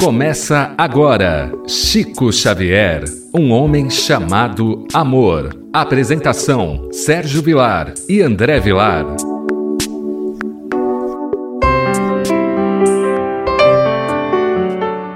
Começa agora Chico Xavier, um homem chamado amor. Apresentação: Sérgio Vilar e André Vilar.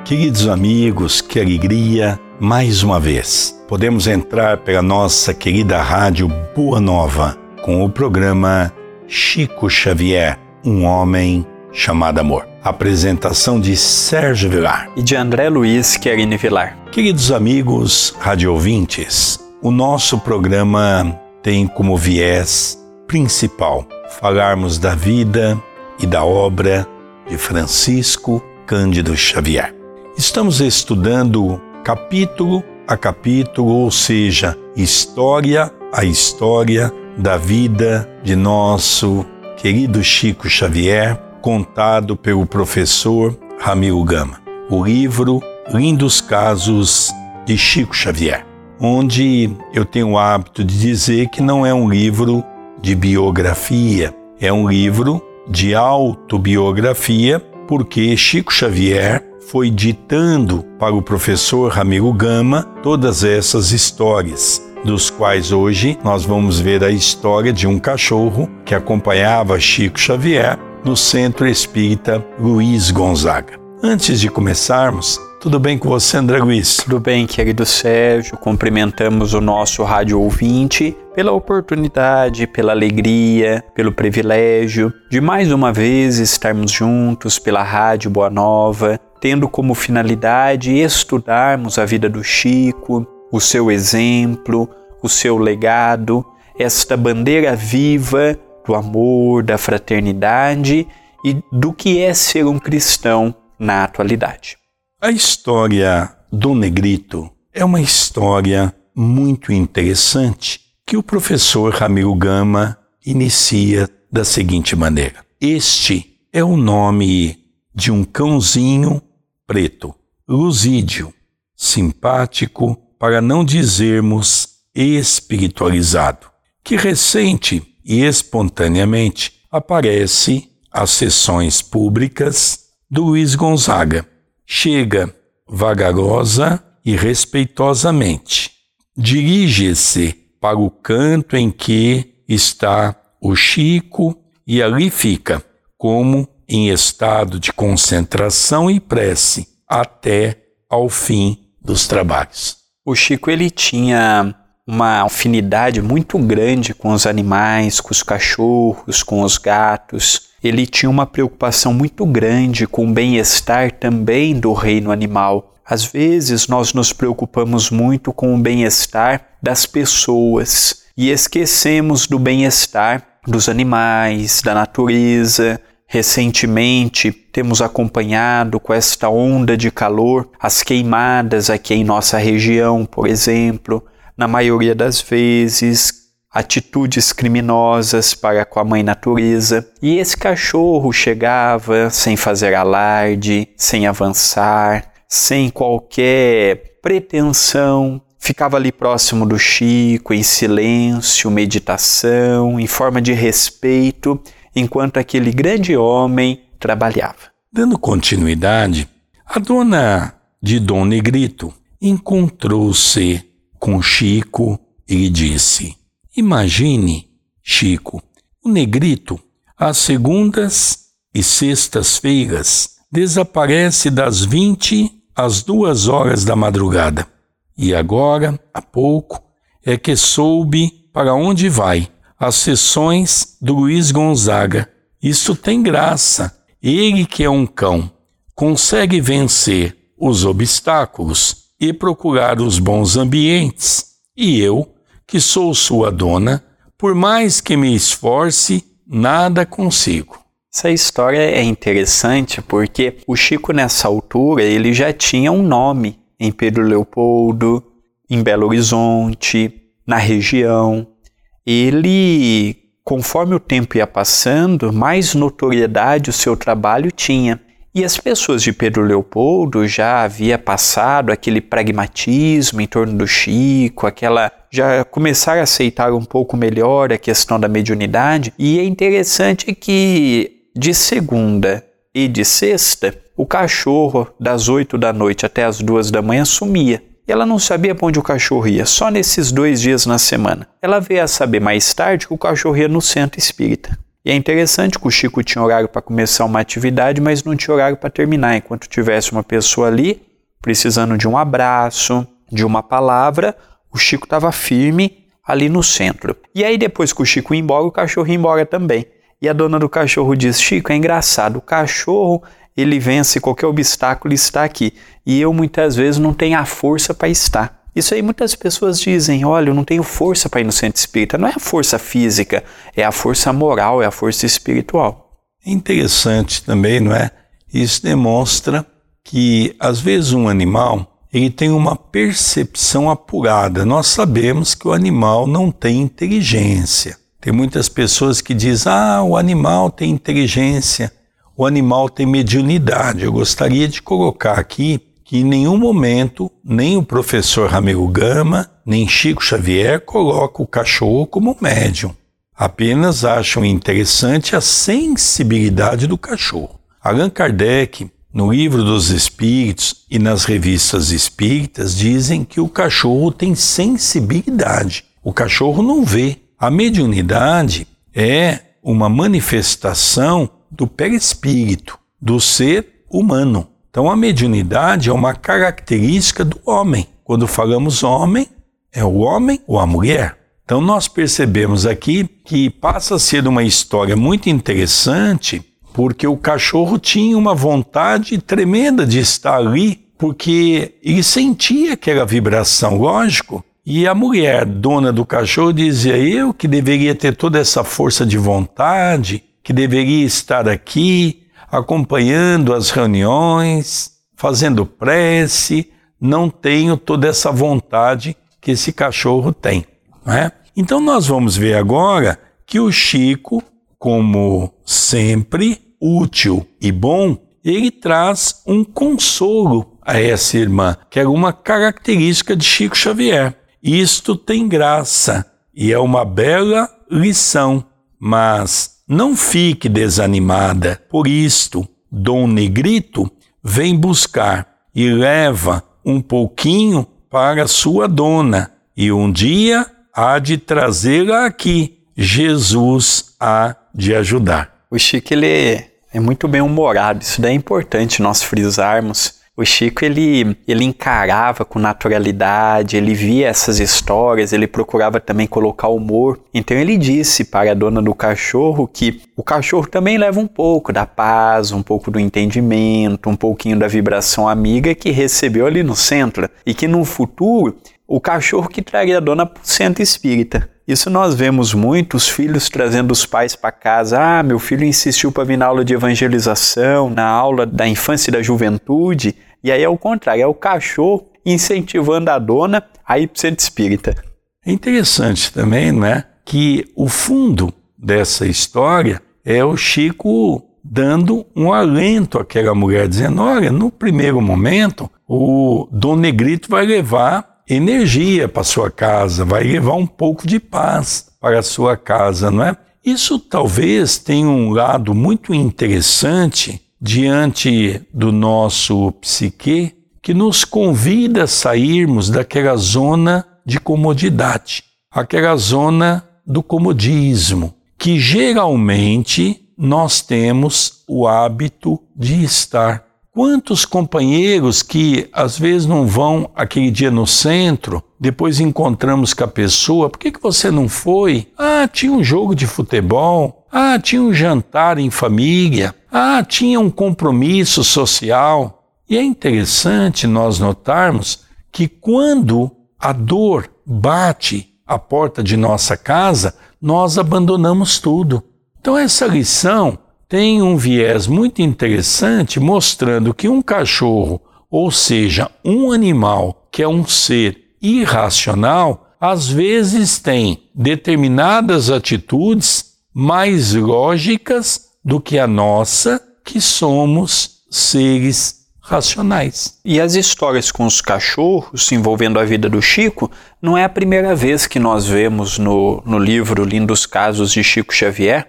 Queridos amigos, que alegria mais uma vez. Podemos entrar pela nossa querida rádio Boa Nova com o programa Chico Xavier, um homem chamado amor. Apresentação de Sérgio Vilar e de André Luiz Querine Vilar. Queridos amigos radiovintes, o nosso programa tem como viés principal falarmos da vida e da obra de Francisco Cândido Xavier. Estamos estudando capítulo a capítulo, ou seja, história a história da vida de nosso querido Chico Xavier, contado pelo professor Ramiro Gama. O livro Lindos Casos de Chico Xavier, onde eu tenho o hábito de dizer que não é um livro de biografia, é um livro de autobiografia, porque Chico Xavier foi ditando para o professor Ramiro Gama todas essas histórias, dos quais hoje nós vamos ver a história de um cachorro que acompanhava Chico Xavier no Centro Espírita Luiz Gonzaga. Antes de começarmos, tudo bem com você, André Luiz? Tudo bem, querido Sérgio. Cumprimentamos o nosso rádio ouvinte pela oportunidade, pela alegria, pelo privilégio de mais uma vez estarmos juntos pela Rádio Boa Nova, tendo como finalidade estudarmos a vida do Chico, o seu exemplo, o seu legado, esta bandeira viva do amor, da fraternidade e do que é ser um cristão na atualidade. A história do Negrito é uma história muito interessante que o professor Ramiro Gama inicia da seguinte maneira: Este é o nome de um cãozinho preto, Luzídio, simpático, para não dizermos espiritualizado, que recente e espontaneamente aparece às sessões públicas do Luiz Gonzaga. Chega vagarosa e respeitosamente. Dirige-se para o canto em que está o Chico e ali fica, como em estado de concentração e prece, até ao fim dos trabalhos. O Chico ele tinha uma afinidade muito grande com os animais, com os cachorros, com os gatos. Ele tinha uma preocupação muito grande com o bem-estar também do reino animal. Às vezes nós nos preocupamos muito com o bem-estar das pessoas e esquecemos do bem-estar dos animais, da natureza. Recentemente temos acompanhado com esta onda de calor as queimadas aqui em nossa região, por exemplo na maioria das vezes, atitudes criminosas para com a mãe natureza, e esse cachorro chegava sem fazer alarde, sem avançar, sem qualquer pretensão, ficava ali próximo do Chico, em silêncio, meditação, em forma de respeito, enquanto aquele grande homem trabalhava. Dando continuidade, a dona de Dom Negrito encontrou-se com Chico e lhe disse: Imagine, Chico, o negrito, às segundas e sextas-feiras, desaparece das vinte às duas horas da madrugada. E agora, há pouco, é que soube para onde vai. As sessões do Luiz Gonzaga. Isso tem graça. Ele que é um cão, consegue vencer os obstáculos e procurar os bons ambientes. E eu, que sou sua dona, por mais que me esforce, nada consigo. Essa história é interessante porque o Chico nessa altura ele já tinha um nome em Pedro Leopoldo, em Belo Horizonte, na região. Ele, conforme o tempo ia passando, mais notoriedade o seu trabalho tinha. E as pessoas de Pedro Leopoldo já havia passado aquele pragmatismo em torno do Chico, aquela já começaram a aceitar um pouco melhor a questão da mediunidade. E é interessante que de segunda e de sexta o cachorro das 8 da noite até as 2 da manhã sumia. E ela não sabia para onde o cachorro ia, só nesses dois dias na semana. Ela veio a saber mais tarde que o cachorro ia no centro espírita. E é interessante que o Chico tinha horário para começar uma atividade, mas não tinha horário para terminar. Enquanto tivesse uma pessoa ali precisando de um abraço, de uma palavra, o Chico estava firme ali no centro. E aí depois que o Chico ia embora, o cachorro ia embora também. E a dona do cachorro diz: Chico, é engraçado, o cachorro ele vence qualquer obstáculo e está aqui. E eu muitas vezes não tenho a força para estar. Isso aí muitas pessoas dizem: olha, eu não tenho força para ir no centro espírita. Não é a força física, é a força moral, é a força espiritual. É interessante também, não é? Isso demonstra que às vezes um animal ele tem uma percepção apurada. Nós sabemos que o animal não tem inteligência. Tem muitas pessoas que dizem: ah, o animal tem inteligência, o animal tem mediunidade. Eu gostaria de colocar aqui que em nenhum momento nem o professor Ramiro Gama, nem Chico Xavier colocam o cachorro como médium. Apenas acham interessante a sensibilidade do cachorro. Allan Kardec, no livro dos Espíritos e nas revistas espíritas, dizem que o cachorro tem sensibilidade. O cachorro não vê. A mediunidade é uma manifestação do perispírito, do ser humano. Então, a mediunidade é uma característica do homem. Quando falamos homem, é o homem ou a mulher. Então, nós percebemos aqui que passa a ser uma história muito interessante, porque o cachorro tinha uma vontade tremenda de estar ali, porque ele sentia aquela vibração, lógico. E a mulher, dona do cachorro, dizia: Eu que deveria ter toda essa força de vontade, que deveria estar aqui, acompanhando as reuniões, fazendo prece, não tenho toda essa vontade que esse cachorro tem. é? Então nós vamos ver agora que o Chico, como sempre útil e bom, ele traz um consolo a essa irmã, que é uma característica de Chico Xavier. Isto tem graça e é uma bela lição, mas não fique desanimada, por isto, Dom Negrito vem buscar e leva um pouquinho para sua dona, e um dia há de trazê-la aqui. Jesus há de ajudar. O Chico ele é muito bem humorado, isso daí é importante nós frisarmos o Chico ele, ele encarava com naturalidade, ele via essas histórias, ele procurava também colocar humor. Então ele disse para a dona do cachorro que o cachorro também leva um pouco da paz, um pouco do entendimento, um pouquinho da vibração amiga que recebeu ali no centro e que no futuro o cachorro que traria a dona para o centro espírita. Isso nós vemos muitos filhos trazendo os pais para casa. Ah, meu filho insistiu para vir na aula de evangelização, na aula da infância e da juventude. E aí é o contrário, é o cachorro incentivando a dona a ir para o centro espírita. É interessante também, né, que o fundo dessa história é o Chico dando um alento àquela mulher, dizendo: olha, no primeiro momento, o Dom Negrito vai levar energia para sua casa, vai levar um pouco de paz para a sua casa, não é? Isso talvez tenha um lado muito interessante diante do nosso psique que nos convida a sairmos daquela zona de comodidade, aquela zona do comodismo, que geralmente nós temos o hábito de estar Quantos companheiros que às vezes não vão aquele dia no centro, depois encontramos com a pessoa, por que, que você não foi? Ah, tinha um jogo de futebol, ah, tinha um jantar em família, ah, tinha um compromisso social. E é interessante nós notarmos que quando a dor bate à porta de nossa casa, nós abandonamos tudo. Então, essa lição tem um viés muito interessante mostrando que um cachorro, ou seja, um animal que é um ser irracional, às vezes tem determinadas atitudes mais lógicas do que a nossa, que somos seres racionais. E as histórias com os cachorros envolvendo a vida do Chico não é a primeira vez que nós vemos no, no livro Lindos Casos de Chico Xavier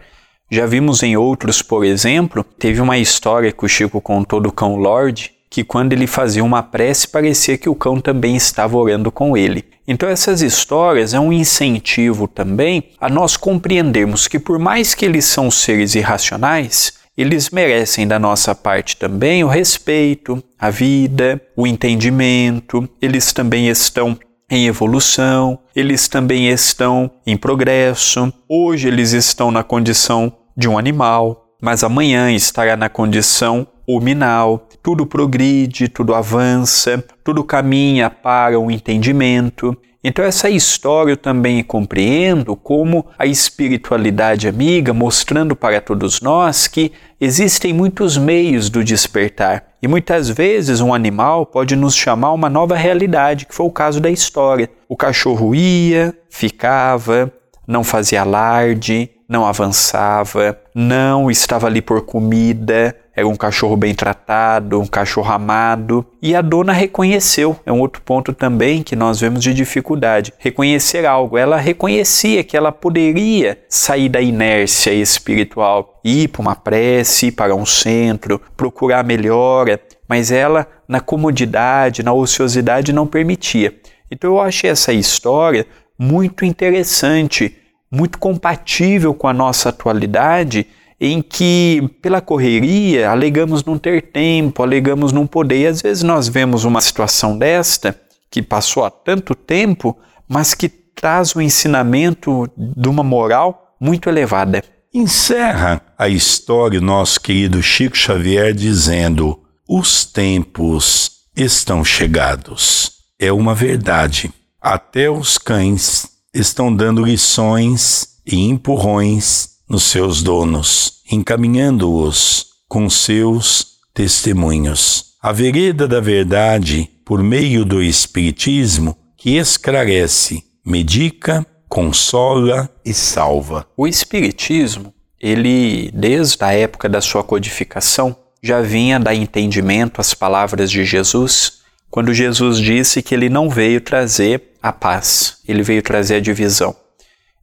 Já vimos em outros, por exemplo, teve uma história que o Chico contou do cão Lorde, que quando ele fazia uma prece parecia que o cão também estava orando com ele. Então essas histórias é um incentivo também a nós compreendermos que por mais que eles são seres irracionais, eles merecem da nossa parte também o respeito, a vida, o entendimento, eles também estão em evolução, eles também estão em progresso. Hoje eles estão na condição de um animal, mas amanhã estará na condição huminal. Tudo progride, tudo avança, tudo caminha para o entendimento. Então, essa história eu também compreendo como a espiritualidade amiga, mostrando para todos nós que existem muitos meios do despertar. E muitas vezes um animal pode nos chamar uma nova realidade, que foi o caso da história. O cachorro ia, ficava, não fazia alarde, não avançava, não estava ali por comida, era um cachorro bem tratado, um cachorro amado, e a dona reconheceu. É um outro ponto também que nós vemos de dificuldade. Reconhecer algo. Ela reconhecia que ela poderia sair da inércia espiritual, ir para uma prece, ir para um centro, procurar melhora, mas ela, na comodidade, na ociosidade, não permitia. Então eu achei essa história muito interessante, muito compatível com a nossa atualidade em que, pela correria, alegamos não ter tempo, alegamos não poder. E às vezes nós vemos uma situação desta, que passou há tanto tempo, mas que traz o um ensinamento de uma moral muito elevada. Encerra a história o nosso querido Chico Xavier dizendo: os tempos estão chegados. É uma verdade. Até os cães estão dando lições e empurrões nos seus donos, encaminhando-os com seus testemunhos. A vereda da verdade, por meio do Espiritismo, que esclarece, medica, consola e salva. O Espiritismo, ele, desde a época da sua codificação, já vinha dar entendimento às palavras de Jesus, quando Jesus disse que ele não veio trazer a paz, ele veio trazer a divisão.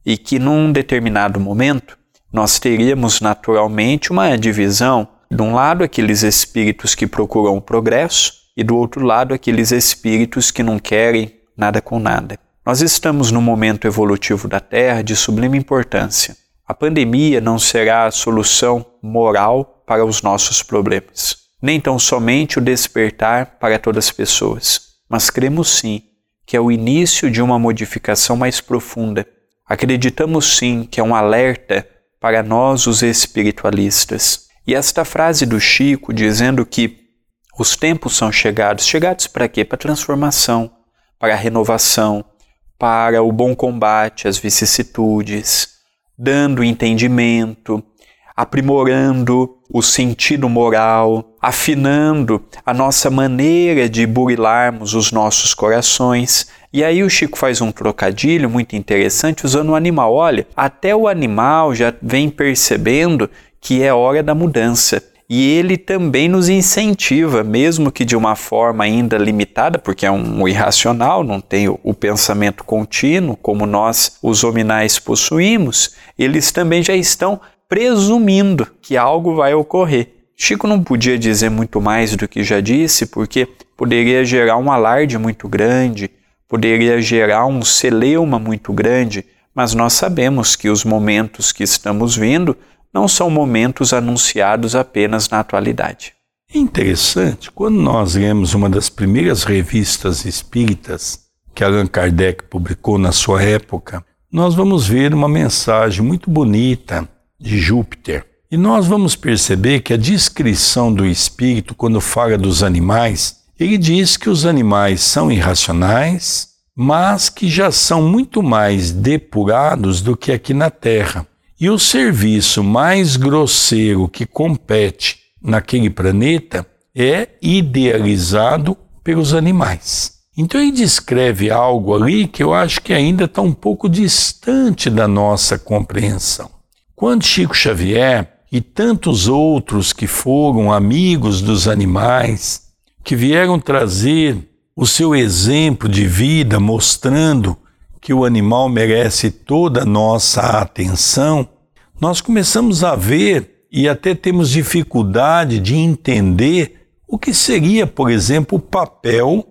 E que num determinado momento nós teríamos naturalmente uma divisão. De um lado, aqueles espíritos que procuram o progresso, e do outro lado, aqueles espíritos que não querem nada com nada. Nós estamos num momento evolutivo da Terra de sublime importância. A pandemia não será a solução moral para os nossos problemas, nem tão somente o despertar para todas as pessoas, mas cremos sim que é o início de uma modificação mais profunda. Acreditamos sim que é um alerta para nós, os espiritualistas. E esta frase do Chico dizendo que os tempos são chegados chegados para quê? Para transformação, para renovação, para o bom combate às vicissitudes, dando entendimento, aprimorando o sentido moral, afinando a nossa maneira de burilarmos os nossos corações. E aí o Chico faz um trocadilho muito interessante usando o animal. Olha, até o animal já vem percebendo que é hora da mudança. E ele também nos incentiva, mesmo que de uma forma ainda limitada, porque é um irracional, não tem o, pensamento contínuo como nós, os hominais, possuímos, eles também já estão presumindo que algo vai ocorrer. Chico não podia dizer muito mais do que já disse, porque poderia gerar um alarde muito grande, poderia gerar um celeuma muito grande, mas nós sabemos que os momentos que estamos vendo não são momentos anunciados apenas na atualidade. É interessante, quando nós lemos uma das primeiras revistas espíritas que Allan Kardec publicou na sua época, nós vamos ver uma mensagem muito bonita de Júpiter. E nós vamos perceber que a descrição do espírito, quando fala dos animais, ele diz que os animais são irracionais, mas que já são muito mais depurados do que aqui na Terra. E o serviço mais grosseiro que compete naquele planeta é idealizado pelos animais. Então ele descreve algo ali que eu acho que ainda está um pouco distante da nossa compreensão. Quando Chico Xavier e tantos outros que foram amigos dos animais, que vieram trazer o seu exemplo de vida mostrando que o animal merece toda a nossa atenção, nós começamos a ver e até temos dificuldade de entender o que seria, por exemplo, o papel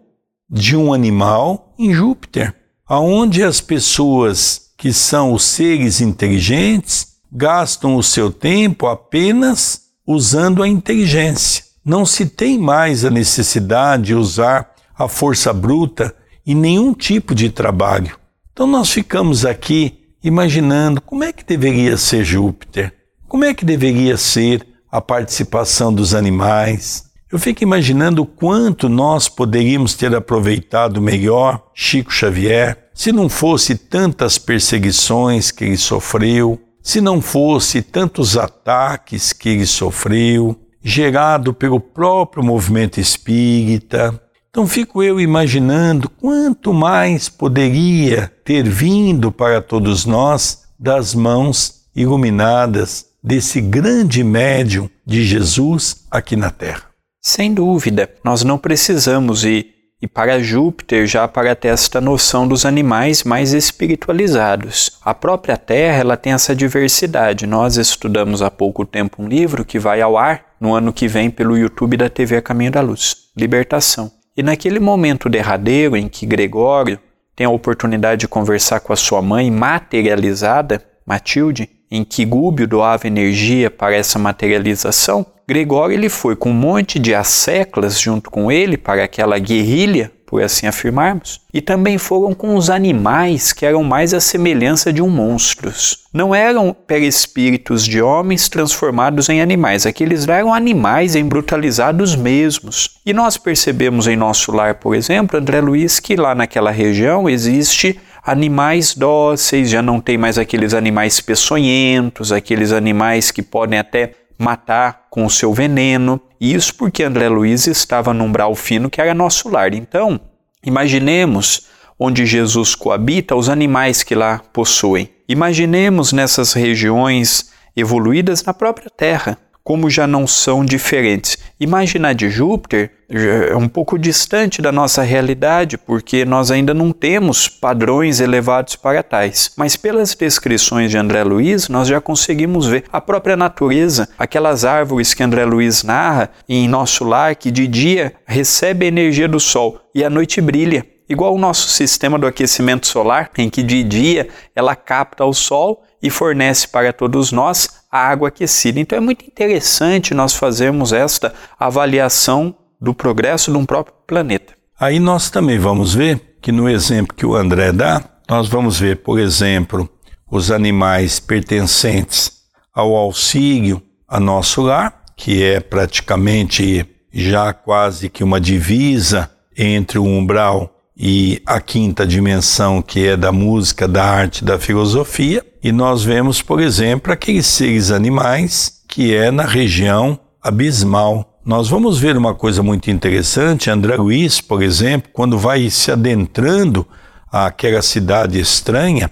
de um animal em Júpiter, aonde as pessoas que são os seres inteligentes gastam o seu tempo apenas usando a inteligência. Não se tem mais a necessidade de usar a força bruta em nenhum tipo de trabalho. Então nós ficamos aqui imaginando como é que deveria ser Júpiter, como é que deveria ser a participação dos animais. Eu fico imaginando o quanto nós poderíamos ter aproveitado melhor Chico Xavier se não fosse tantas perseguições que ele sofreu, se não fosse tantos ataques que ele sofreu, gerado pelo próprio movimento espírita. Então fico eu imaginando quanto mais poderia ter vindo para todos nós das mãos iluminadas desse grande médium de Jesus aqui na Terra. Sem dúvida, nós não precisamos ir e para Júpiter já para ter esta noção dos animais mais espiritualizados. A própria Terra ela tem essa diversidade. Nós estudamos há pouco tempo um livro que vai ao ar no ano que vem pelo YouTube da TV Caminho da Luz, Libertação. E naquele momento derradeiro em que Gregório tem a oportunidade de conversar com a sua mãe materializada, Matilde, em que Gúbio doava energia para essa materialização, Gregório ele foi com um monte de asseclas junto com ele para aquela guerrilha, por assim afirmarmos, e também foram com os animais que eram mais a semelhança de um monstros. Não eram perispíritos de homens transformados em animais, aqueles eram animais embrutalizados mesmos. E nós percebemos em nosso lar, por exemplo, André Luiz, que lá naquela região existe animais dóceis, já não tem mais aqueles animais peçonhentos, aqueles animais que podem até matar com o seu veneno. Isso porque André Luiz estava num umbral fino que era nosso lar. Então, imaginemos onde Jesus coabita os animais que lá possuem. Imaginemos nessas regiões evoluídas na própria Terra como já não são diferentes. Imaginar de Júpiter é um pouco distante da nossa realidade, porque nós ainda não temos padrões elevados para tais. Mas pelas descrições de André Luiz, nós já conseguimos ver a própria natureza, aquelas árvores que André Luiz narra em nosso lar, que de dia recebe a energia do sol e à noite brilha. Igual o nosso sistema do aquecimento solar, em que de dia ela capta o sol e fornece para todos nós a água aquecida. Então é muito interessante nós fazermos esta avaliação do progresso de um próprio planeta. Aí nós também vamos ver que no exemplo que o André dá, nós vamos ver, por exemplo, os animais pertencentes ao auxílio a nosso lar, que é praticamente já quase que uma divisa entre o umbral e a quinta dimensão, que é da música, da arte, da filosofia, e nós vemos, por exemplo, aqueles seres animais que é na região abismal. Nós vamos ver uma coisa muito interessante, André Luiz, por exemplo, quando vai se adentrando àquela cidade estranha,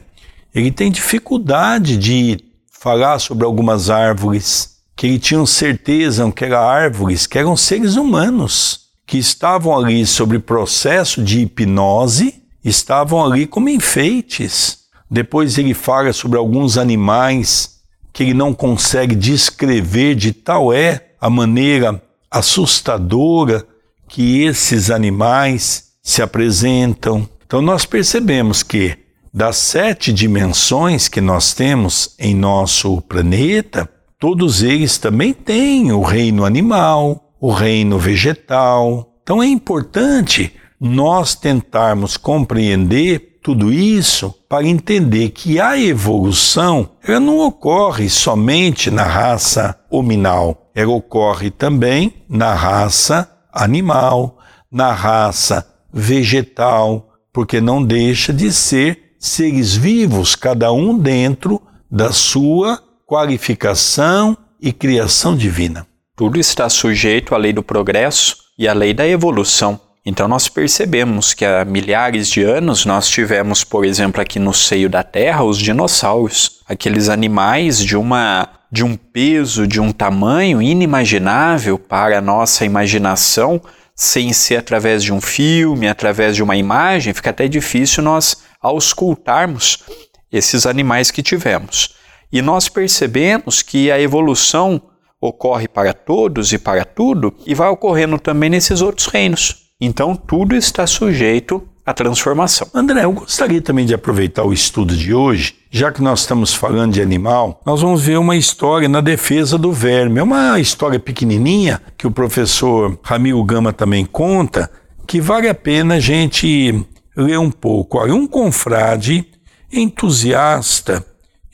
ele tem dificuldade de falar sobre algumas árvores, que ele tinha certeza que eram árvores, que eram seres humanos que estavam ali sobre processo de hipnose, estavam ali como enfeites. Depois ele fala sobre alguns animais que ele não consegue descrever de tal é a maneira assustadora que esses animais se apresentam. Então nós percebemos que das sete dimensões que nós temos em nosso planeta, todos eles também têm o reino animal, o reino vegetal. Então é importante nós tentarmos compreender tudo isso para entender que a evolução ela não ocorre somente na raça hominal, ela ocorre também na raça animal, na raça vegetal, porque não deixa de ser seres vivos, cada um dentro da sua qualificação e criação divina. Tudo está sujeito à lei do progresso e à lei da evolução. Então nós percebemos que há milhares de anos nós tivemos, por exemplo, aqui no seio da Terra, os dinossauros, aqueles animais de uma de um peso, de um tamanho inimaginável para a nossa imaginação, sem ser através de um filme, através de uma imagem, fica até difícil nós auscultarmos esses animais que tivemos. E nós percebemos que a evolução ocorre para todos e para tudo e vai ocorrendo também nesses outros reinos. Então tudo está sujeito à transformação. André, eu gostaria também de aproveitar o estudo de hoje, já que nós estamos falando de animal, nós vamos ver uma história na defesa do verme. É uma história pequenininha que o professor Ramiro Gama também conta, que vale a pena a gente ler um pouco. Olha, um confrade entusiasta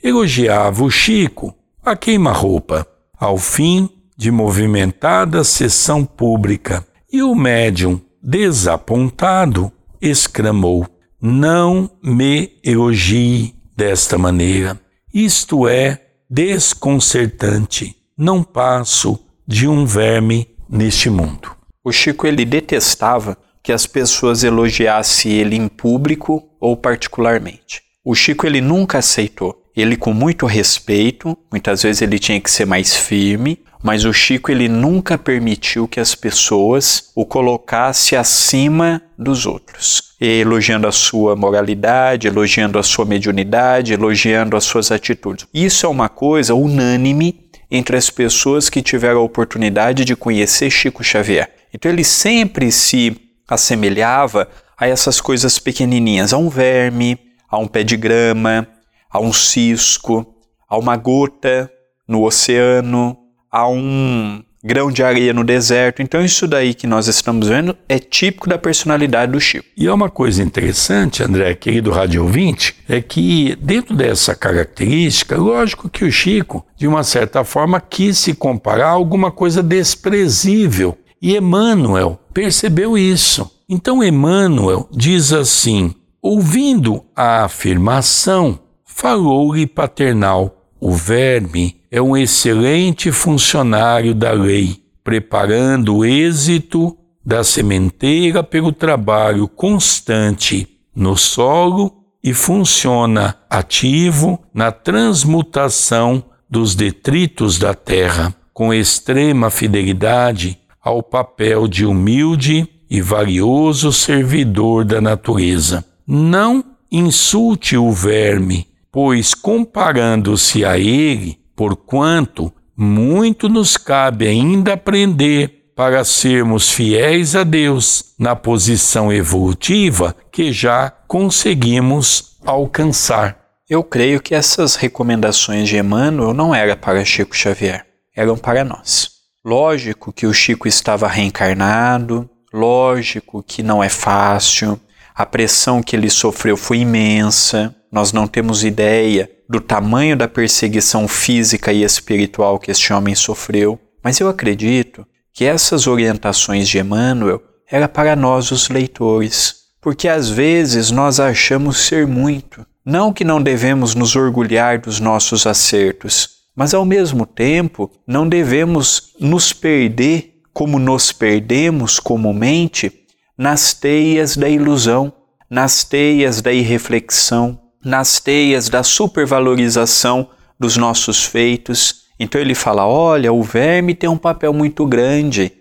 elogiava o Chico a queima-roupa, ao fim de movimentada sessão pública, e o médium, desapontado, exclamou: Não me elogie desta maneira. Isto é desconcertante. Não passo de um verme neste mundo. O Chico ele detestava que as pessoas elogiassem ele em público ou particularmente. O Chico ele nunca aceitou. Ele com muito respeito, muitas vezes ele tinha que ser mais firme, mas o Chico ele nunca permitiu que as pessoas o colocassem acima dos outros, elogiando a sua moralidade, elogiando a sua mediunidade, elogiando as suas atitudes. Isso é uma coisa unânime entre as pessoas que tiveram a oportunidade de conhecer Chico Xavier. Então ele sempre se assemelhava a essas coisas pequenininhas, a um verme, a um pé de grama, a um cisco, a uma gota no oceano, a um grão de areia no deserto. Então, isso daí que nós estamos vendo é típico da personalidade do Chico. E é uma coisa interessante, André, querido rádio ouvinte, é que dentro dessa característica, lógico que o Chico, de uma certa forma, quis se comparar a alguma coisa desprezível. E Emmanuel percebeu isso. Então, Emmanuel diz assim: ouvindo a afirmação, falou-lhe paternal: o verme é um excelente funcionário da lei, preparando o êxito da sementeira pelo trabalho constante no solo e funciona ativo na transmutação dos detritos da terra, com extrema fidelidade ao papel de humilde e valioso servidor da natureza. Não insulte o verme, pois comparando-se a ele, porquanto muito nos cabe ainda aprender para sermos fiéis a Deus na posição evolutiva que já conseguimos alcançar. Eu creio que essas recomendações de Emmanuel não eram para Chico Xavier, eram para nós. Lógico que o Chico estava reencarnado, lógico que não é fácil, a pressão que ele sofreu foi imensa, nós não temos ideia do tamanho da perseguição física e espiritual que este homem sofreu, mas eu acredito que essas orientações de Emmanuel era para nós os leitores, porque às vezes nós achamos ser muito. Não que não devemos nos orgulhar dos nossos acertos, mas ao mesmo tempo não devemos nos perder como nos perdemos comumente nas teias da ilusão, nas teias da irreflexão, nas teias da supervalorização dos nossos feitos. Então ele fala: olha, o verme tem um papel muito grande,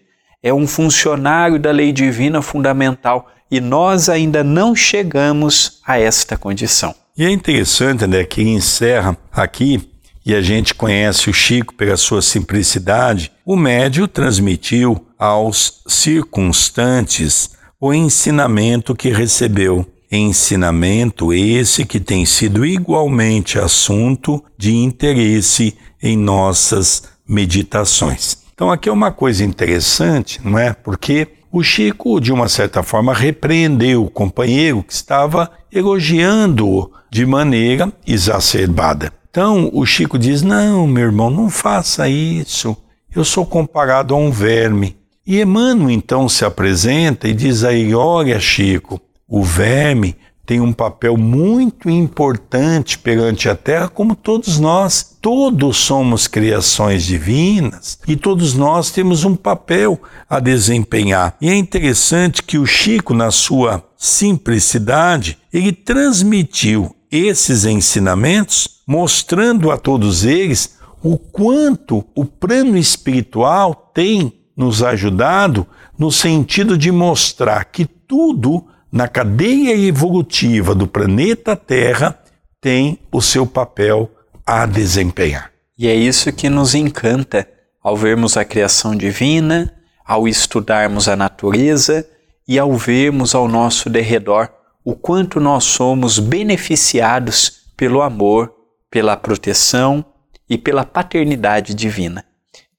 é um funcionário da lei divina fundamental e nós ainda não chegamos a esta condição. E é interessante, né, que ele encerra aqui, e a gente conhece o Chico pela sua simplicidade, o médio transmitiu aos circunstantes o ensinamento que recebeu Ensinamento esse que tem sido igualmente assunto de interesse em nossas meditações. Então, aqui é uma coisa interessante, não é? Porque o Chico, de uma certa forma, repreendeu o companheiro que estava elogiando-o de maneira exacerbada. Então, o Chico diz: Não, meu irmão, não faça isso. Eu sou comparado a um verme. E Emmanuel então se apresenta e diz aí: Olha, Chico, o verme tem um papel muito importante perante a terra, como todos nós. Todos somos criações divinas e todos nós temos um papel a desempenhar. E é interessante que o Chico, na sua simplicidade, ele transmitiu esses ensinamentos, mostrando a todos eles o quanto o plano espiritual tem nos ajudado no sentido de mostrar que tudo na cadeia evolutiva do planeta Terra tem o seu papel a desempenhar. E é isso que nos encanta ao vermos a criação divina, ao estudarmos a natureza e ao vermos ao nosso derredor o quanto nós somos beneficiados pelo amor, pela proteção e pela paternidade divina.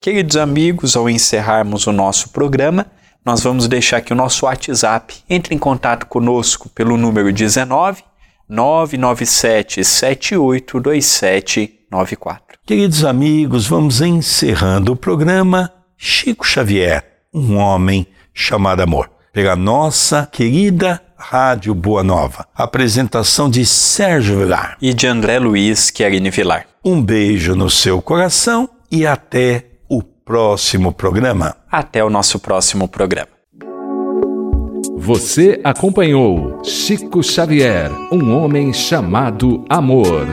Queridos amigos, ao encerrarmos o nosso programa, nós vamos deixar aqui o nosso WhatsApp. Entre em contato conosco pelo número 19 997 782794. Queridos amigos, vamos encerrando o programa Chico Xavier, um homem chamado amor. Pela nossa querida Rádio Boa Nova. Apresentação de Sérgio Vilar e de André Luiz Querini Vilar. Um beijo no seu coração e até próximo programa. Até o nosso próximo programa. Você acompanhou Chico Xavier, um homem chamado Amor.